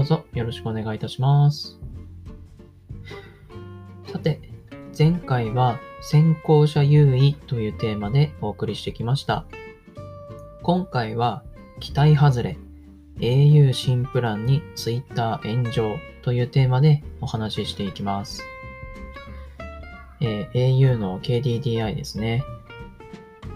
どうぞよろしくお願いいたします。さて、前回は先行者優位というテーマでお送りしてきました。今回は期待外れ au 新プランに Twitter 炎上というテーマでお話ししていきます。えー au の KDDI ですね。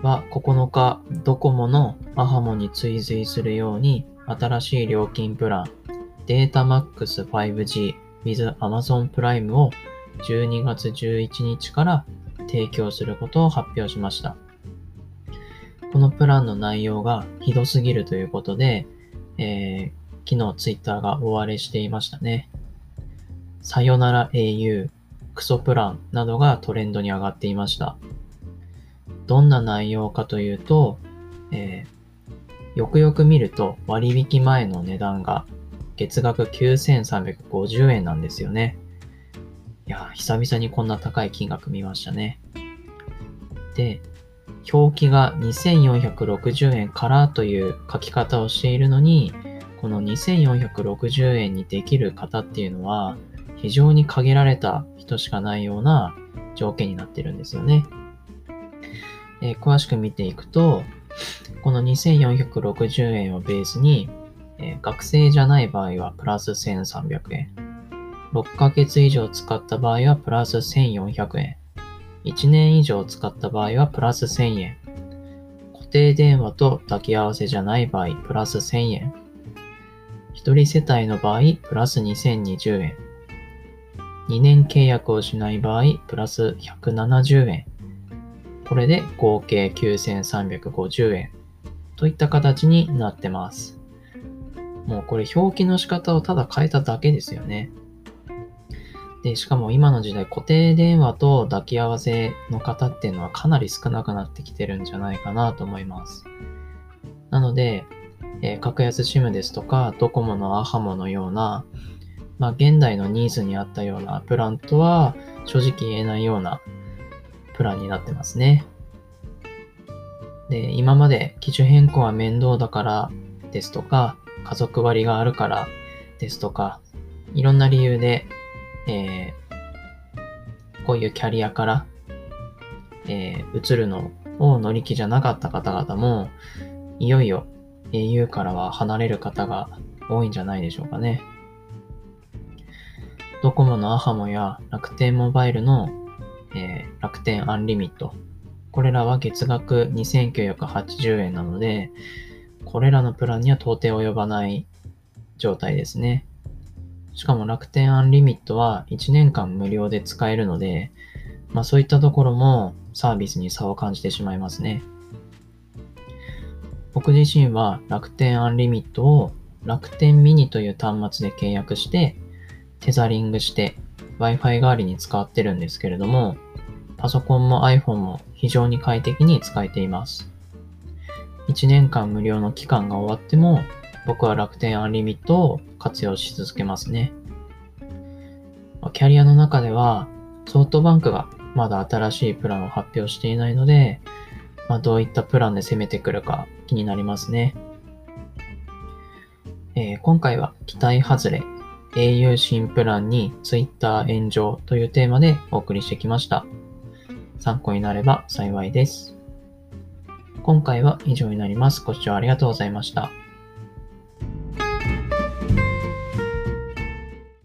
は9日ドコモのアハモに追随するように新しい料金プランデータマックス 5G with Amazon プライムを12月11日から提供することを発表しました。このプランの内容がひどすぎるということで、えー昨日ツイッターが大荒れしていましたね。さよなら au、クソプランなどがトレンドに上がっていました。どんな内容かというと、えーよくよく見ると割引前の値段が月額9350円なんですよね。いや、久々にこんな高い金額見ましたね。で、表記が2460円からという書き方をしているのに、この2460円にできる方っていうのは、非常に限られた人しかないような条件になってるんですよね。えー詳しく見ていくと、この2460円をベースに、えー学生じゃない場合はプラス1300円。6ヶ月以上使った場合はプラス1400円。1年以上使った場合はプラス1000円。固定電話と抱き合わせじゃない場合、プラス1000円。一人世帯の場合、プラス2020円。2年契約をしない場合、プラス170円。これで合計9350円。といった形になってます。もうこれ表記の仕方をただ変えただけですよね。で、しかも今の時代固定電話と抱き合わせの方っていうのはかなり少なくなってきてるんじゃないかなと思います。なので、えー格安 SIM ですとか、ドコモのアハモのような、まあ現代のニーズに合ったようなプランとは正直言えないようなプランになってますね。で、今まで機種変更は面倒だからですとか、家族割があるからですとか、いろんな理由で、えーこういうキャリアから、えー移るのを乗り気じゃなかった方々も、いよいよ au からは離れる方が多いんじゃないでしょうかね。ドコモのアハモや楽天モバイルの、えー楽天アンリミット。これらは月額2980円なので、これらのプランには到底及ばない状態ですね。しかも楽天アンリミットは1年間無料で使えるので、まあそういったところもサービスに差を感じてしまいますね。僕自身は楽天アンリミットを楽天ミニという端末で契約して、テザリングして Wi-Fi 代わりに使ってるんですけれども、パソコンも iPhone も非常に快適に使えています。1年間無料の期間が終わっても、僕は楽天アンリミットを活用し続けますね。キャリアの中では、ソフトバンクがまだ新しいプランを発表していないので、まあ、どういったプランで攻めてくるか気になりますね。えー今回は期待外れ au 新プランに Twitter 炎上というテーマでお送りしてきました。参考になれば幸いです。今回は以上になります。ご視聴ありがとうございました。